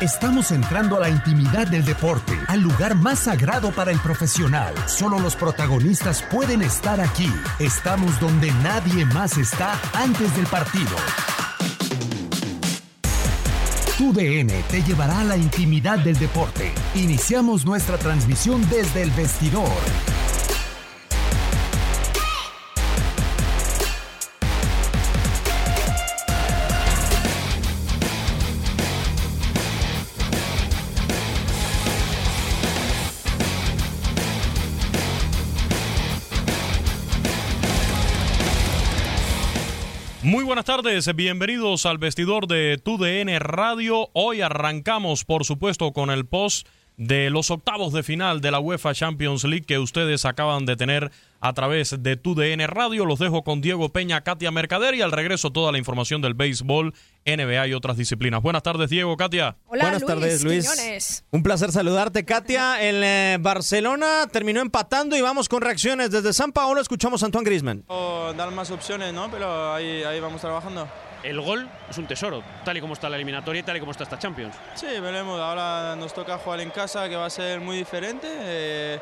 Estamos entrando a la intimidad del deporte, al lugar más sagrado para el profesional. Solo los protagonistas pueden estar aquí. Estamos donde nadie más está antes del partido. Tu DN te llevará a la intimidad del deporte. Iniciamos nuestra transmisión desde el vestidor. Buenas tardes, bienvenidos al vestidor de TUDN Radio. Hoy arrancamos, por supuesto, con el post de los octavos de final de la UEFA Champions League que ustedes acaban de tener a través de TUDN Radio. Los dejo con Diego Peña, Katia Mercader y al regreso toda la información del béisbol, NBA y otras disciplinas. Buenas tardes, Diego, Katia. Hola, Buenas Luis tardes, Luis. Quiñones. Un placer saludarte, Katia. El eh, Barcelona terminó empatando y vamos con reacciones desde San Paolo. Escuchamos a Antoine Griezmann. O dar más opciones, ¿no? Pero ahí, ahí vamos trabajando. El gol es un tesoro, tal y como está la eliminatoria y tal y como está esta Champions. Sí, veremos. Ahora nos toca jugar en casa, que va a ser muy diferente. Eh,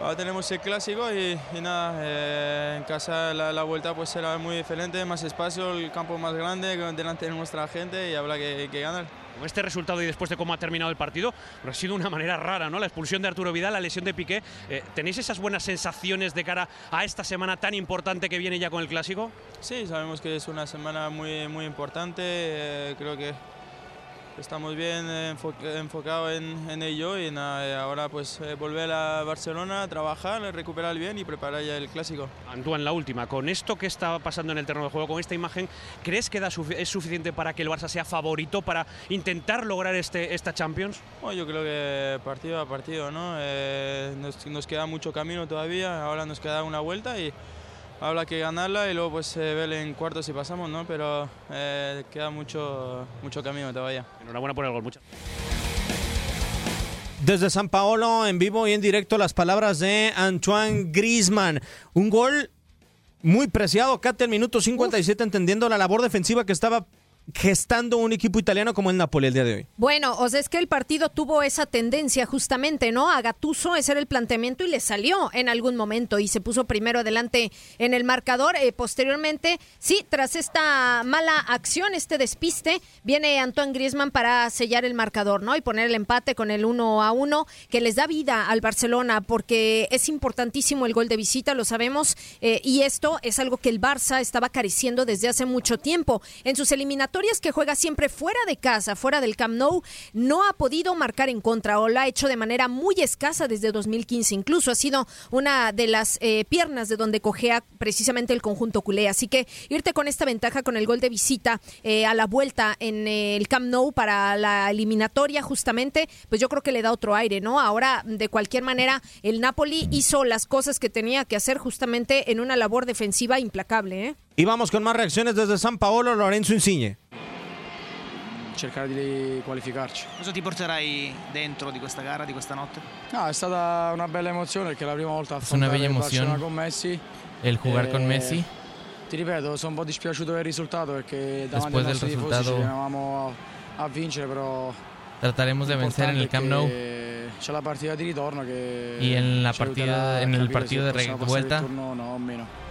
ahora tenemos el clásico y, y nada, eh, en casa la, la vuelta pues será muy diferente, más espacio, el campo más grande, delante de nuestra gente y habrá que, que ganar. Con este resultado y después de cómo ha terminado el partido, pero ha sido una manera rara, ¿no? La expulsión de Arturo Vidal, la lesión de Piqué. Eh, ¿Tenéis esas buenas sensaciones de cara a esta semana tan importante que viene ya con el clásico? Sí, sabemos que es una semana muy, muy importante. eh, creo que estamos bien eh, enfo- enfocados en, en ello y nada, eh, ahora pues eh, volver a Barcelona, trabajar, recuperar bien y preparar ya el clásico. Antoine, la última. Con esto que está pasando en el terreno de juego, con esta imagen, ¿crees que da sufi- es suficiente para que el Barça sea favorito para intentar lograr este, esta Champions? Bueno, yo creo que partido a partido, ¿no? Eh, nos, nos queda mucho camino todavía, ahora nos queda una vuelta y habrá que ganarla y luego pues eh, ver en cuartos si pasamos, ¿no? Pero eh, queda mucho, mucho camino todavía. Enhorabuena por el gol. Muchas Desde San Paolo, en vivo y en directo, las palabras de Antoine Griezmann. Un gol muy preciado, Katia, el minuto 57, entendiendo la labor defensiva que estaba gestando un equipo italiano como el Napoli el día de hoy. Bueno, o sea, es que el partido tuvo esa tendencia justamente, ¿no? A Gattuso, ese era el planteamiento y le salió en algún momento y se puso primero adelante en el marcador. Eh, posteriormente, sí, tras esta mala acción, este despiste, viene Antoine Griezmann para sellar el marcador, ¿no? Y poner el empate con el 1 a 1 que les da vida al Barcelona porque es importantísimo el gol de visita, lo sabemos, eh, y esto es algo que el Barça estaba careciendo desde hace mucho tiempo. En sus eliminatorias que juega siempre fuera de casa, fuera del Camp Nou, no ha podido marcar en contra o lo ha hecho de manera muy escasa desde 2015. Incluso ha sido una de las eh, piernas de donde cojea precisamente el conjunto culé. Así que irte con esta ventaja con el gol de visita eh, a la vuelta en el Camp Nou para la eliminatoria justamente, pues yo creo que le da otro aire, ¿no? Ahora, de cualquier manera, el Napoli hizo las cosas que tenía que hacer justamente en una labor defensiva implacable, ¿eh? Y vamos con más reacciones desde San Paolo, Lorenzo Insigne. cercare di qualificarci. Cosa ti porterai dentro di questa gara, di questa notte? No, è stata una bella emozione perché è la prima volta a una bella con Messi. el jugar con Eh, Messi. Ti ripeto, sono un po' dispiaciuto del risultato perché davanti Después ai del nostri tifosi ci a, a vincere, però Trataremos de vencer en el Camp Nou. C'è la partita di ritorno che y en la partida, en el partido de vuelta. turno no, meno.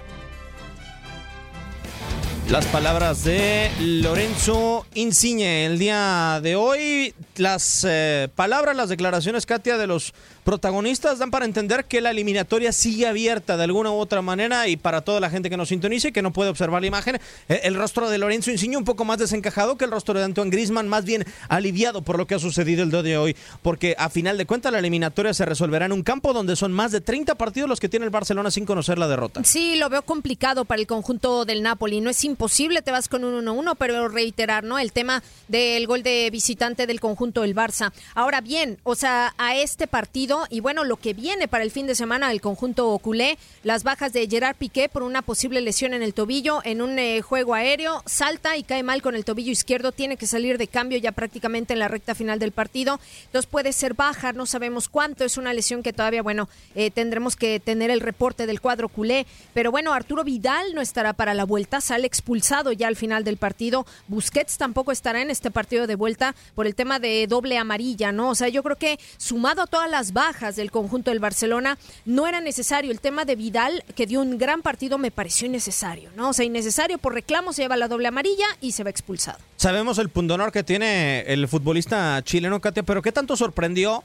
Las palabras de Lorenzo Insigne el día de hoy. Las eh, palabras, las declaraciones, Katia, de los protagonistas dan para entender que la eliminatoria sigue abierta de alguna u otra manera y para toda la gente que nos sintonice, que no puede observar la imagen, eh, el rostro de Lorenzo Insigne un poco más desencajado que el rostro de Antoine Griezmann, más bien aliviado por lo que ha sucedido el día de hoy, porque a final de cuentas la eliminatoria se resolverá en un campo donde son más de 30 partidos los que tiene el Barcelona sin conocer la derrota. Sí, lo veo complicado para el conjunto del Napoli. No es imposible, te vas con un 1-1, pero reiterar, ¿no? El tema del gol de visitante del conjunto del Barça. Ahora bien, o sea, a este partido y bueno, lo que viene para el fin de semana del conjunto culé, las bajas de Gerard Piqué por una posible lesión en el tobillo en un eh, juego aéreo, salta y cae mal con el tobillo izquierdo, tiene que salir de cambio ya prácticamente en la recta final del partido. Entonces puede ser baja, no sabemos cuánto, es una lesión que todavía, bueno, eh, tendremos que tener el reporte del cuadro culé, pero bueno, Arturo Vidal no estará para la vuelta, sale expulsado ya al final del partido. Busquets tampoco estará en este partido de vuelta por el tema de doble amarilla, ¿no? O sea, yo creo que sumado a todas las bajas del conjunto del Barcelona, no era necesario. El tema de Vidal, que dio un gran partido, me pareció innecesario, ¿no? O sea, innecesario por reclamo, se lleva la doble amarilla y se va expulsado. Sabemos el pundonor que tiene el futbolista chileno, Katia, pero ¿qué tanto sorprendió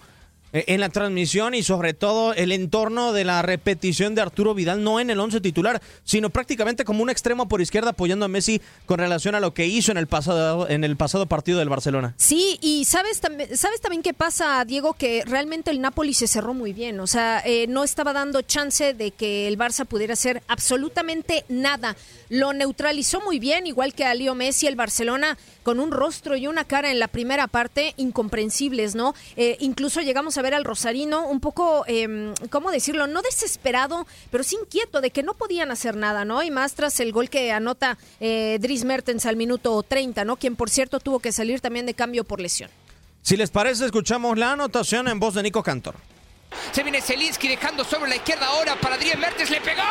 en la transmisión y sobre todo el entorno de la repetición de Arturo Vidal, no en el once titular, sino prácticamente como un extremo por izquierda apoyando a Messi con relación a lo que hizo en el pasado, en el pasado partido del Barcelona. Sí, y sabes, también sabes también qué pasa, Diego, que realmente el Napoli se cerró muy bien, o sea, eh, no estaba dando chance de que el Barça pudiera hacer absolutamente nada. Lo neutralizó muy bien, igual que a Leo Messi, el Barcelona con un rostro y una cara en la primera parte incomprensibles, ¿no? Eh, incluso llegamos a ver al Rosarino un poco, eh, ¿cómo decirlo? No desesperado, pero sí inquieto de que no podían hacer nada, ¿no? Y más tras el gol que anota eh, Dries Mertens al minuto 30, ¿no? Quien, por cierto, tuvo que salir también de cambio por lesión. Si les parece, escuchamos la anotación en voz de Nico Cantor. Se viene Zelinski dejando sobre la izquierda ahora para Dries Mertens, le pegó.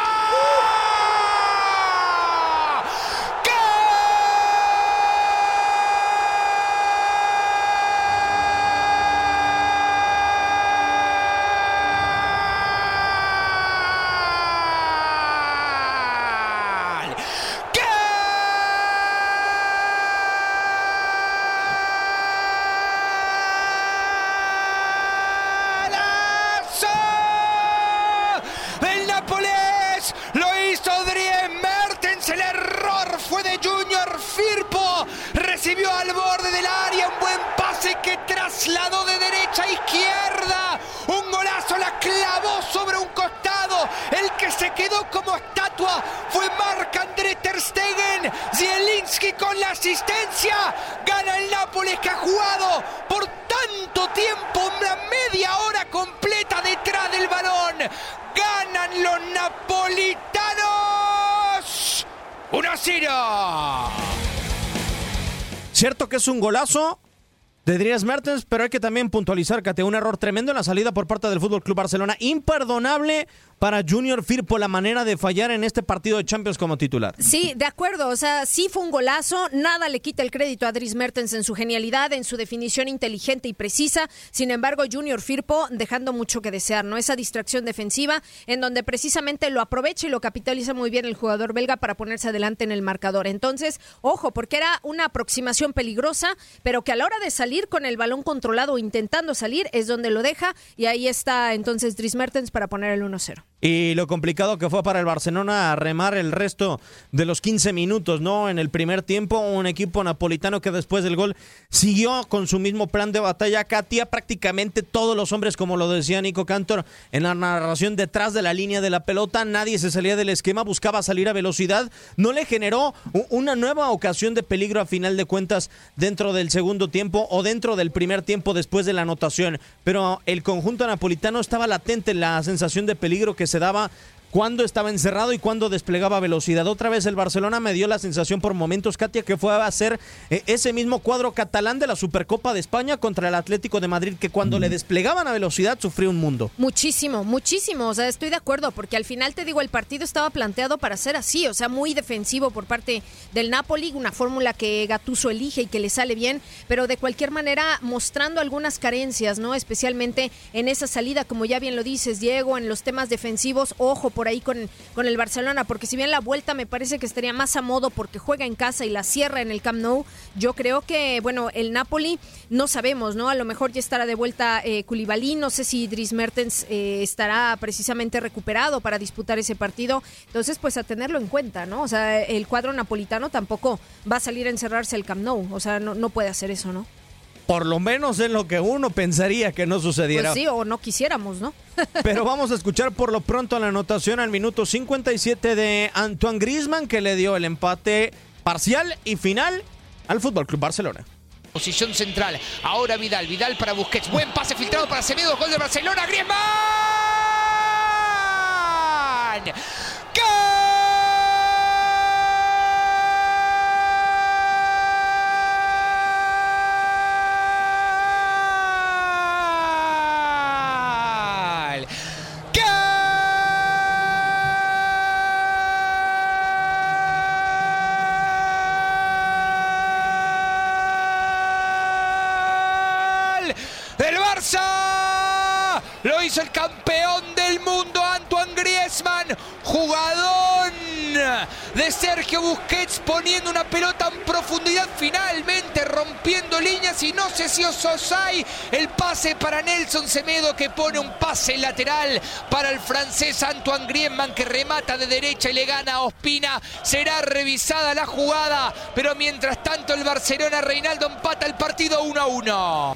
El Nápoles lo hizo Dries Mertens. El error fue de Junior Firpo. Recibió al borde del área un buen pase que trasladó de derecha a izquierda. Un golazo la clavó sobre un costado. El que se quedó como estatua fue Marc-André Ter Stegen. Zielinski con la asistencia. Gana el Nápoles que ha jugado por tanto tiempo, una media hora completa detrás del balón. Ganan los napolitanos. 1 a 0. Cierto que es un golazo de Dries Mertens, pero hay que también puntualizar que un error tremendo en la salida por parte del Fútbol Club Barcelona. Imperdonable para Junior Firpo la manera de fallar en este partido de Champions como titular. Sí, de acuerdo. O sea, sí fue un golazo. Nada le quita el crédito a Dries Mertens en su genialidad, en su definición inteligente y precisa. Sin embargo, Junior Firpo dejando mucho que desear, ¿no? Esa distracción defensiva en donde precisamente lo aprovecha y lo capitaliza muy bien el jugador belga para ponerse adelante en el marcador. Entonces, ojo, porque era una aproximación peligrosa, pero que a la hora de salir con el balón controlado intentando salir es donde lo deja y ahí está entonces Dries Mertens para poner el 1-0. Y lo complicado que fue para el Barcelona remar el resto de los 15 minutos, ¿no? En el primer tiempo, un equipo napolitano que después del gol siguió con su mismo plan de batalla. Katia, prácticamente todos los hombres, como lo decía Nico Cantor en la narración detrás de la línea de la pelota, nadie se salía del esquema, buscaba salir a velocidad. No le generó una nueva ocasión de peligro a final de cuentas dentro del segundo tiempo o dentro del primer tiempo después de la anotación. Pero el conjunto napolitano estaba latente la sensación de peligro que se daba cuando estaba encerrado y cuando desplegaba velocidad. Otra vez el Barcelona me dio la sensación por momentos, Katia, que fue a hacer eh, ese mismo cuadro catalán de la Supercopa de España contra el Atlético de Madrid, que cuando le desplegaban a velocidad sufrió un mundo. Muchísimo, muchísimo. O sea, estoy de acuerdo, porque al final te digo, el partido estaba planteado para ser así, o sea, muy defensivo por parte del Napoli, una fórmula que Gatuso elige y que le sale bien, pero de cualquier manera mostrando algunas carencias, ¿no? Especialmente en esa salida, como ya bien lo dices, Diego, en los temas defensivos, ojo por ahí con, con el Barcelona, porque si bien la vuelta me parece que estaría más a modo porque juega en casa y la cierra en el Camp Nou, yo creo que, bueno, el Napoli no sabemos, ¿no? A lo mejor ya estará de vuelta eh, no sé si Dries Mertens eh, estará precisamente recuperado para disputar ese partido, entonces pues a tenerlo en cuenta, ¿no? O sea, el cuadro napolitano tampoco va a salir a encerrarse el Camp Nou, o sea, no, no puede hacer eso, ¿no? Por lo menos en lo que uno pensaría que no sucediera. Pues sí, o no quisiéramos, ¿no? Pero vamos a escuchar por lo pronto la anotación al minuto 57 de Antoine Griezmann que le dio el empate parcial y final al Fútbol Club Barcelona. Posición central. Ahora Vidal. Vidal para Busquets. Buen pase filtrado para Semedo. Gol de Barcelona. Griezmann. ¡Gol! Hizo el campeón del mundo Antoine Griezmann, jugador de Sergio Busquets poniendo una pelota en profundidad finalmente rompiendo líneas y no sé si Ososai el pase para Nelson Semedo que pone un pase lateral para el francés Antoine Griezmann que remata de derecha y le gana a Ospina. Será revisada la jugada pero mientras tanto el Barcelona Reinaldo empata el partido 1 a 1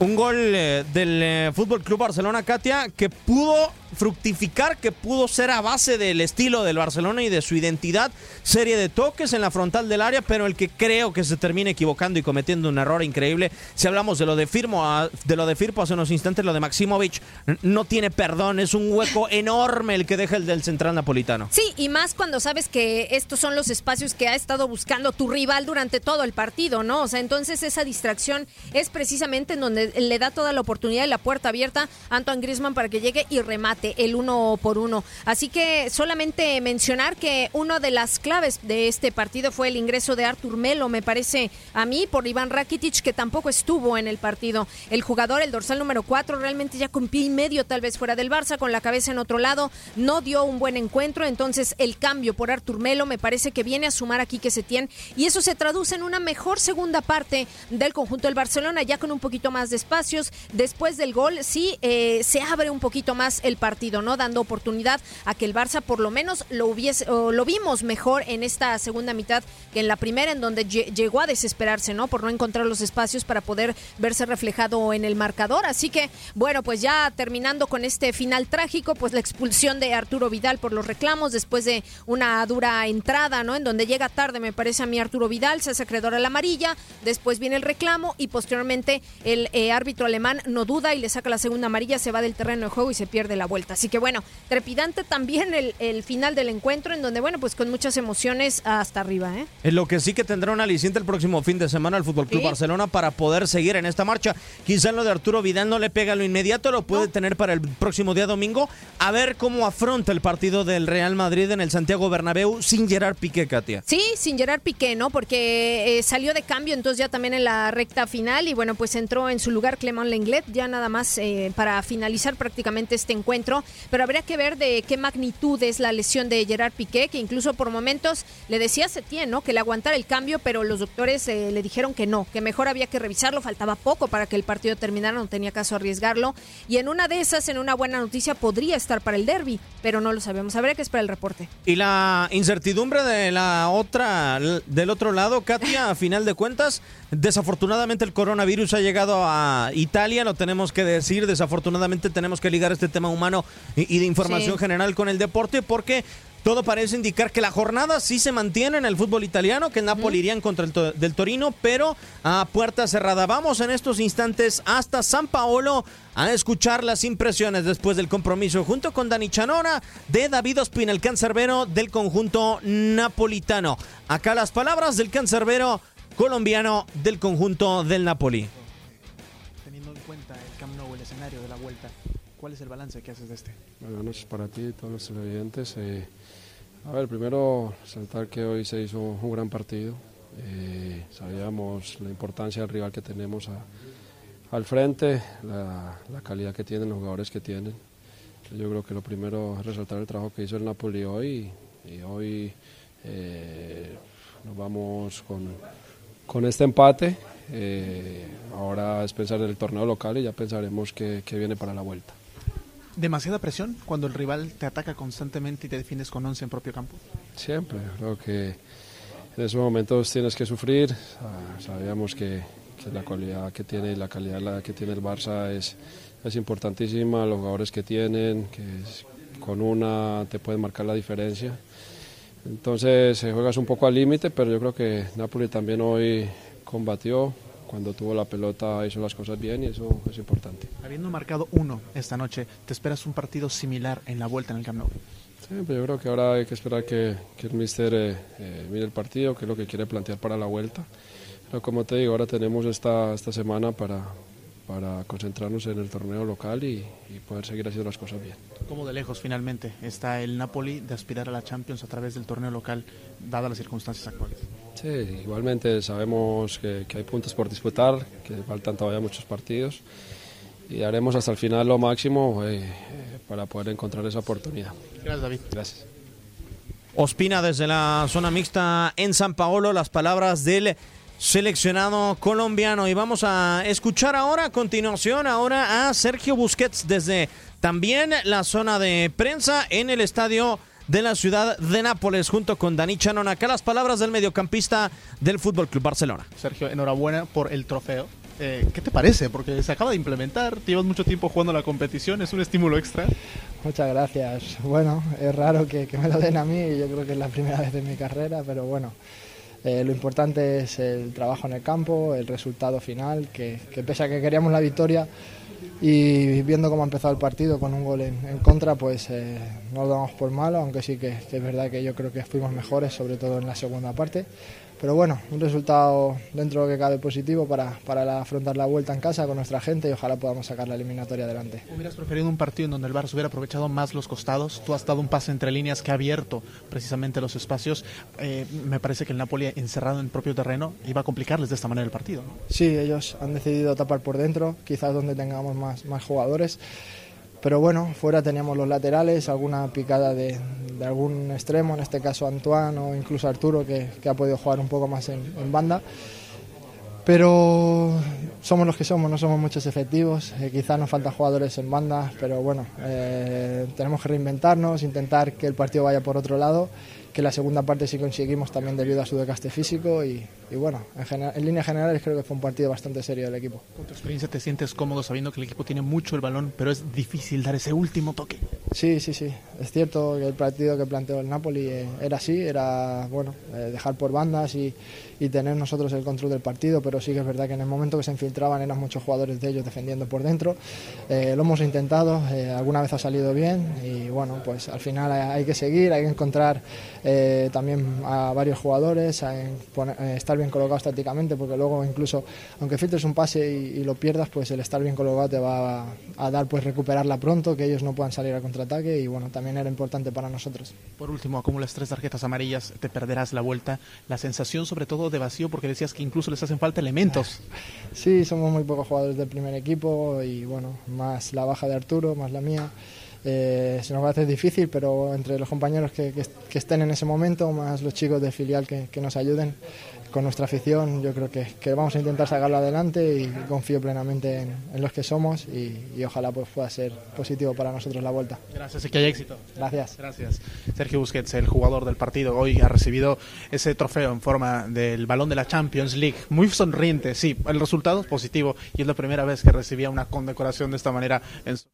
Un gol eh, del eh, Fútbol Club Barcelona, Katia, que pudo fructificar, que pudo ser a base del estilo del Barcelona y de su identidad. Serie de toques en la frontal del área, pero el que creo que se termina equivocando y cometiendo un error increíble. Si hablamos de lo de Firmo, a- de lo de Firpo hace unos instantes, lo de Maximovic no tiene perdón. Es un hueco enorme el que deja el del central napolitano. Sí, y más cuando sabes que estos son los espacios que ha estado buscando tu rival durante todo el partido, ¿no? O sea, entonces esa distracción es precisamente en donde le da toda la oportunidad y la puerta abierta a Antoine Griezmann para que llegue y remate el uno por uno. Así que solamente mencionar que una de las claves de este partido fue el ingreso de Artur Melo, me parece a mí, por Iván Rakitic, que tampoco estuvo en el partido. El jugador, el dorsal número 4, realmente ya con pie y medio tal vez fuera del Barça, con la cabeza en otro lado, no dio un buen encuentro, entonces el cambio por Artur Melo me parece que viene a sumar aquí que se tiene y eso se traduce en una mejor segunda parte del conjunto del Barcelona, ya con un poquito más de espacios. Después del gol, sí, eh, se abre un poquito más el partido, ¿no? Dando oportunidad a que el Barça por lo menos lo hubiese, lo vimos mejor en esta segunda mitad que en la primera, en donde lle- llegó a desesperarse, ¿no? Por no encontrar los espacios para poder verse reflejado en el marcador. Así que, bueno, pues ya terminando con este final trágico, pues la expulsión de Arturo Vidal por los reclamos después de una dura entrada, ¿no? En donde llega tarde, me parece a mí Arturo Vidal, se hace acreedor a la amarilla, después viene el reclamo y posteriormente el eh, árbitro alemán no duda y le saca la segunda amarilla, se va del terreno de juego y se pierde la vuelta. Así que bueno, trepidante también el, el final del encuentro, en donde, bueno, pues con muchas emociones hasta arriba, ¿eh? En lo que sí que tendrá un aliciente el próximo fin de semana al Fútbol Club Sí. Barcelona para poder seguir en esta marcha. Quizá lo de Arturo Vidal no le pega lo inmediato, lo puede tener para el próximo día domingo. A ver cómo afronta el partido del Real Madrid en el Santiago Bernabéu sin Gerard Piqué, Katia. Sí, sin Gerard Piqué, ¿no? Porque eh, salió de cambio entonces ya también en la recta final y bueno, pues entró en su lugar Clement Lenglet ya nada más eh, para finalizar prácticamente este encuentro. Pero habría que ver de qué magnitud es la lesión de Gerard Piqué, que incluso por momentos le decía a Setién, ¿no? Que le aguantara el cambio, pero los doctores eh, le dijeron que no, que mejor había que revisarlo, faltaba poco para que el partido terminara, no tenía caso arriesgarlo. Y en una de esas, en una buena noticia, podría estar para el derby, pero no lo sabemos. Habría que esperar el reporte. Y la incertidumbre de la otra, del otro lado, Katia, a final de cuentas, desafortunadamente el coronavirus ha llegado a Italia, lo tenemos que decir, desafortunadamente tenemos que ligar este tema humano y, y de información Sí. general con el deporte porque todo parece indicar que la jornada sí se mantiene en el fútbol italiano, que el Napoli iría en contra el to- del Torino, pero a puerta cerrada. Vamos en estos instantes hasta San Paolo a escuchar las impresiones después del compromiso junto con Dani Chanona de David Ospina, el cancerbero del conjunto napolitano. Acá las palabras del cancerbero colombiano del conjunto del Napoli. Escenario de la vuelta, ¿cuál es el balance que haces de este? Buenas noches para ti y todos los televidentes. Eh, a ver, primero saltar que hoy se hizo un gran partido. Eh, sabíamos la importancia del rival que tenemos a- al frente, la, la calidad que tienen, los jugadores que tienen. Yo creo que lo primero es resaltar el trabajo que hizo el Napoli hoy y hoy eh, nos vamos con, con este empate. Eh, ahora es pensar en el torneo local y ya pensaremos qué qué viene para la vuelta. ¿Demasiada presión cuando el rival te ataca constantemente y te defiendes con 11 en propio campo? Siempre, creo que en esos momentos tienes que sufrir. Ah, Sabíamos que, que la cualidad que tiene y la calidad la que tiene el Barça es, es importantísima, los jugadores que tienen, que es- con una te pueden marcar la diferencia. Entonces eh, juegas un poco al límite, pero yo creo que Napoli también hoy combatió, cuando tuvo la pelota hizo las cosas bien y eso es importante. Habiendo marcado uno esta noche, ¿te esperas un partido similar en la vuelta en el Camp Nou? Sí, pero yo creo que ahora hay que esperar que, que el míster eh, eh, mire el partido, qué es lo que quiere plantear para la vuelta. Pero como te digo, ahora tenemos esta, esta semana para, para concentrarnos en el torneo local y, y poder seguir haciendo las cosas bien. ¿Cómo de lejos finalmente está el Napoli de aspirar a la Champions a través del torneo local, dadas las circunstancias actuales? Sí, igualmente sabemos que, que hay puntos por disputar, que faltan todavía muchos partidos y haremos hasta el final lo máximo eh, eh, para poder encontrar esa oportunidad. Gracias, David. Gracias. Ospina desde la zona mixta en San Paolo las palabras del seleccionado colombiano y vamos a escuchar ahora a continuación ahora a Sergio Busquets desde también la zona de prensa en el estadio de la ciudad de Nápoles junto con Dani Chanon. Acá las palabras del mediocampista del Fútbol Club Barcelona. Sergio, enhorabuena por el trofeo. Eh, ¿Qué te parece? Porque se acaba de implementar, llevas mucho tiempo jugando la competición, es un estímulo extra. Muchas gracias. Bueno, es raro que, que me lo den a mí, yo creo que es la primera vez en mi carrera, pero bueno, eh, lo importante es el trabajo en el campo, el resultado final, que, pese a que queríamos la victoria, y viendo cómo ha empezado el partido con un gol en, contra, pues eh, no lo damos por malo, aunque sí que, es verdad que yo creo que fuimos mejores, sobre todo en la segunda parte. Pero bueno, un resultado dentro de lo que cabe positivo para, para afrontar la vuelta en casa con nuestra gente y ojalá podamos sacar la eliminatoria adelante. ¿Hubieras preferido un partido en donde el Barça hubiera aprovechado más los costados? Tú has dado un pase entre líneas que ha abierto precisamente los espacios. Eh, me parece que el Napoli, encerrado en el propio terreno, iba a complicarles de esta manera el partido. ¿no? Sí, ellos han decidido tapar por dentro, quizás donde tengamos más, más jugadores. Pero bueno, fuera teníamos los laterales, alguna picada de, algún extremo, en este caso Antoine o incluso Arturo, que, ha podido jugar un poco más en, en, banda. Pero somos los que somos, no somos muchos efectivos, eh, quizás nos faltan jugadores en banda, pero bueno, eh, tenemos que reinventarnos, intentar que el partido vaya por otro lado que la segunda parte sí conseguimos también debido a su desgaste físico y, y bueno, en, general, en líneas generales creo que fue un partido bastante serio del equipo. ¿Con tu experiencia te sientes cómodo sabiendo que el equipo tiene mucho el balón, pero es difícil dar ese último toque? Sí, sí, sí. Es cierto que el partido que planteó el Napoli eh, era así, era bueno eh, dejar por bandas y, y, tener nosotros el control del partido, pero sí que es verdad que en el momento que se infiltraban eran muchos jugadores de ellos defendiendo por dentro. Eh, lo hemos intentado, alguna vez ha salido bien y bueno, pues al final hay, hay que seguir, hay que encontrar eh, también a varios jugadores, a poner, a estar bien colocado estáticamente, porque luego incluso, aunque filtres un pase y, y, lo pierdas, pues el estar bien colocado te va a, a, dar pues recuperarla pronto, que ellos no puedan salir al contraataque y bueno, también era importante para nosotros. Por último, acumulas tres tarjetas amarillas, te perderás la vuelta, la sensación sobre todo de vacío, porque decías que incluso les hacen falta elementos. Sí, somos muy pocos jugadores del primer equipo y bueno, más la baja de Arturo, más la mía. Eh, se nos va a hacer difícil, pero entre los compañeros que, que, que, estén en ese momento, más los chicos de filial que, que nos ayuden con nuestra afición, yo creo que, que, vamos a intentar sacarlo adelante y confío plenamente en, en los que somos y, y, ojalá pues, pueda ser positivo para nosotros la vuelta. Gracias y que haya éxito. Gracias. Gracias. Sergio Busquets, el jugador del partido, hoy ha recibido ese trofeo en forma del balón de la Champions League. Muy sonriente, sí, el resultado es positivo y es la primera vez que recibía una condecoración de esta manera en su...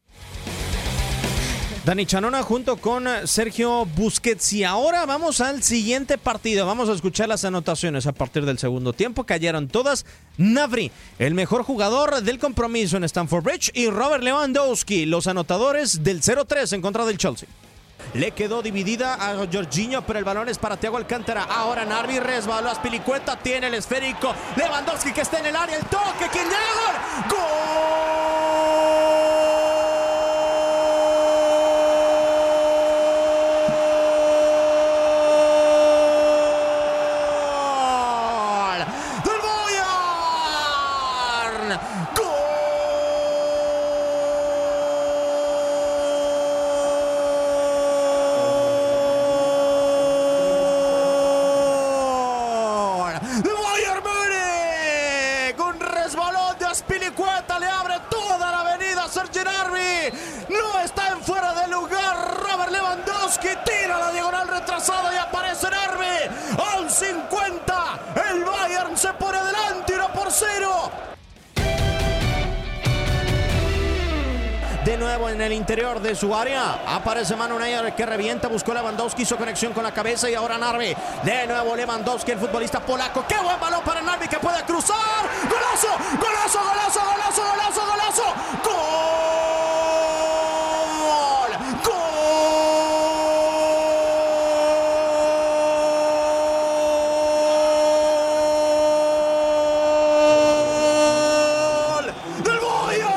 Dani Chanona junto con Sergio Busquets. Y ahora vamos al siguiente partido. Vamos a escuchar las anotaciones a partir del segundo tiempo. Cayeron todas. Navri, el mejor jugador del compromiso en Stamford Bridge. Y Robert Lewandowski, los anotadores del 0-3 en contra del Chelsea. Le quedó dividida a Jorginho, pero el balón es para Thiago Alcántara. Ahora Narvi resbaló a Spilicueta, tiene el esférico. Lewandowski que está en el área, el toque, ¿quién llega? ¡Gol! quarta Nuevo en el interior de su área. Aparece Manu Neuer que revienta. Buscó Lewandowski. Hizo conexión con la cabeza. Y ahora Narvi. De nuevo Lewandowski, el futbolista polaco. ¡Qué buen balón para Narvi que puede cruzar! ¡Golazo! ¡Golazo! ¡Golazo! ¡Golazo! ¡Golazo! ¡Golazo! ¡Gol! ¡Gol! ¡Del Bayern!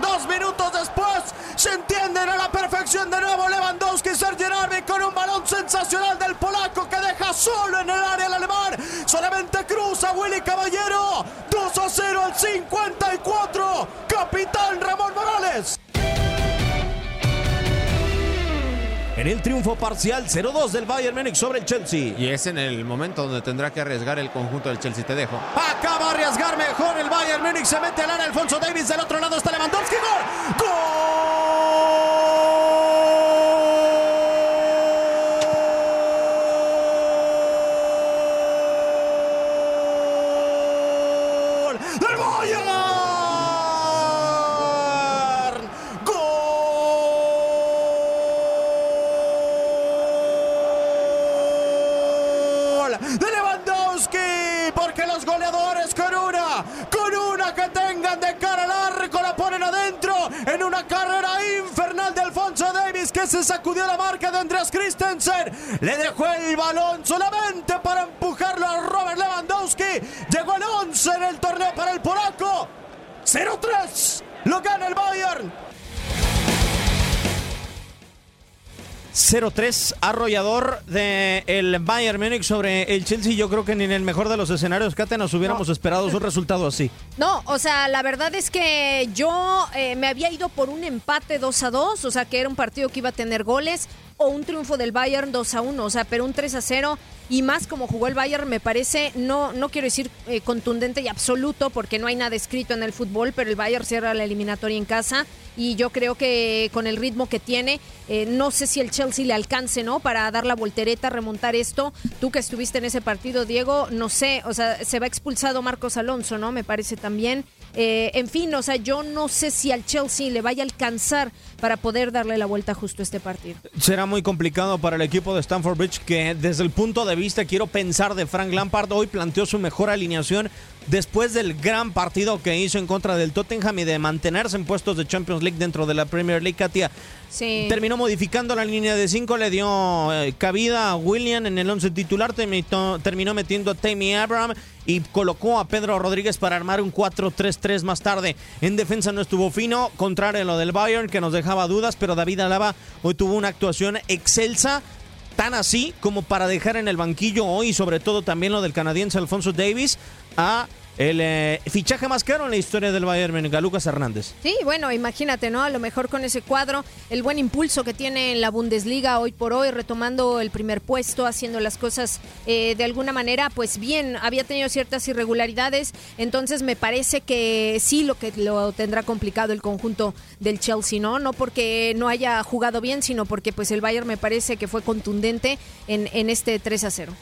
Dos minutos después se entienden a la perfección de nuevo Lewandowski y Sergio Narvi con un balón sensacional del polaco que deja su en el área el alemán. Solamente cruza Willy Caballero. 2 a 0 al 54. Capitán Ramón Morales. En el triunfo parcial 0-2 del Bayern Múnich sobre el Chelsea. Y es en el momento donde tendrá que arriesgar el conjunto del Chelsea. Te dejo. Acaba de arriesgar mejor el Bayern Múnich. Se mete al área Alfonso Davis. Del otro lado está Lewandowski. ¡Gol! ¡Gol! ¡Del Bayern! ¡Gol! ¡De Lewandowski! Porque los goleadores con una, con una que tengan de cara al arco la ponen adentro en una carrera infernal de Alfonso Davis que se sacudió la marca de Andreas Christensen. Le dejó el balón solamente para empujarlo a Robert Lewandowski. Llegó el 11 en el torneo para el polaco. 0-3. Lo gana el Bayern. 0-3 arrollador de el Bayern Múnich sobre el Chelsea. Yo creo que ni en el mejor de los escenarios, Kate, nos hubiéramos esperado un resultado así. No, o sea, la verdad es que yo eh, me había ido por un empate 2 a 2, o sea, que era un partido que iba a tener goles, o un triunfo del Bayern 2 a 1, o sea, pero un 3 a 0 y más como jugó el Bayern me parece, no, no quiero decir eh, contundente y absoluto porque no hay nada escrito en el fútbol, pero el Bayern cierra la eliminatoria en casa y yo creo que con el ritmo que tiene, eh, no sé si el Chelsea le alcance, ¿no? Para dar la voltereta, remontar esto. Tú que estuviste en ese partido, Diego, no sé, o sea, se va expulsado Marcos Alonso, ¿no? Me parece también. Eh, en fin, o sea, yo no sé si al Chelsea le vaya a alcanzar para poder darle la vuelta justo a este partido. Será muy complicado para el equipo de Stamford Bridge que desde el punto de vista, quiero pensar, de Frank Lampard, hoy planteó su mejor alineación después del gran partido que hizo en contra del Tottenham y de mantenerse en puestos de Champions League dentro de la Premier League, Katia. Sí. Terminó modificando la línea de 5, le dio eh, cabida a William en el 11 titular, terminó, terminó metiendo a Tammy Abraham y colocó a Pedro Rodríguez para armar un 4-3-3 más tarde. En defensa no estuvo fino, contrario a lo del Bayern que nos dejaba dudas, pero David Alaba hoy tuvo una actuación excelsa tan así como para dejar en el banquillo hoy, sobre todo también lo del canadiense Alfonso Davis, a el eh, fichaje más caro en la historia del Bayern Múnich, Lucas Hernández. Sí, bueno, imagínate, ¿no? A lo mejor con ese cuadro, el buen impulso que tiene en la Bundesliga hoy por hoy, retomando el primer puesto, haciendo las cosas eh, de alguna manera, pues bien, había tenido ciertas irregularidades, entonces me parece que sí lo que lo tendrá complicado el conjunto del Chelsea, ¿no? No porque no haya jugado bien, sino porque pues el Bayern me parece que fue contundente en, en este 3 a 0.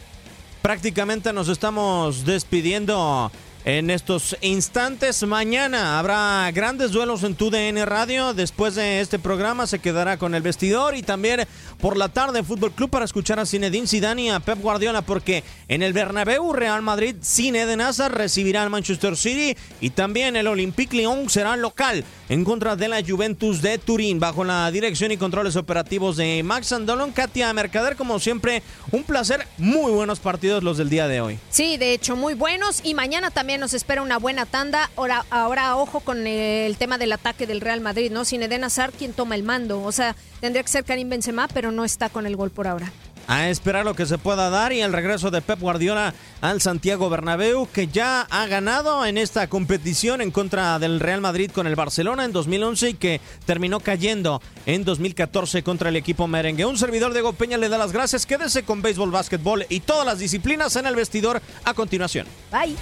Prácticamente nos estamos despidiendo en estos instantes. Mañana habrá grandes duelos en tu DN Radio. Después de este programa se quedará con el vestidor y también por la tarde Fútbol Club para escuchar a Zinedine Zidane y a Pep Guardiola porque en el Bernabéu Real Madrid Cine de Nazar recibirá al Manchester City y también el Olympique Lyon será local en contra de la Juventus de Turín bajo la dirección y controles operativos de Max Andolon, Katia Mercader como siempre un placer, muy buenos partidos los del día de hoy. Sí, de hecho muy buenos y mañana también nos espera una buena tanda. Ahora, ahora ojo con el tema del ataque del Real Madrid, ¿no? Zinedine Hazard quien toma el mando, o sea, tendría que ser Karim Benzema, pero no está con el gol por ahora a esperar lo que se pueda dar y el regreso de Pep Guardiola al Santiago Bernabéu que ya ha ganado en esta competición en contra del Real Madrid con el Barcelona en 2011 y que terminó cayendo en 2014 contra el equipo merengue. Un servidor de Peña le da las gracias. Quédese con béisbol, básquetbol y todas las disciplinas en el vestidor a continuación. Bye.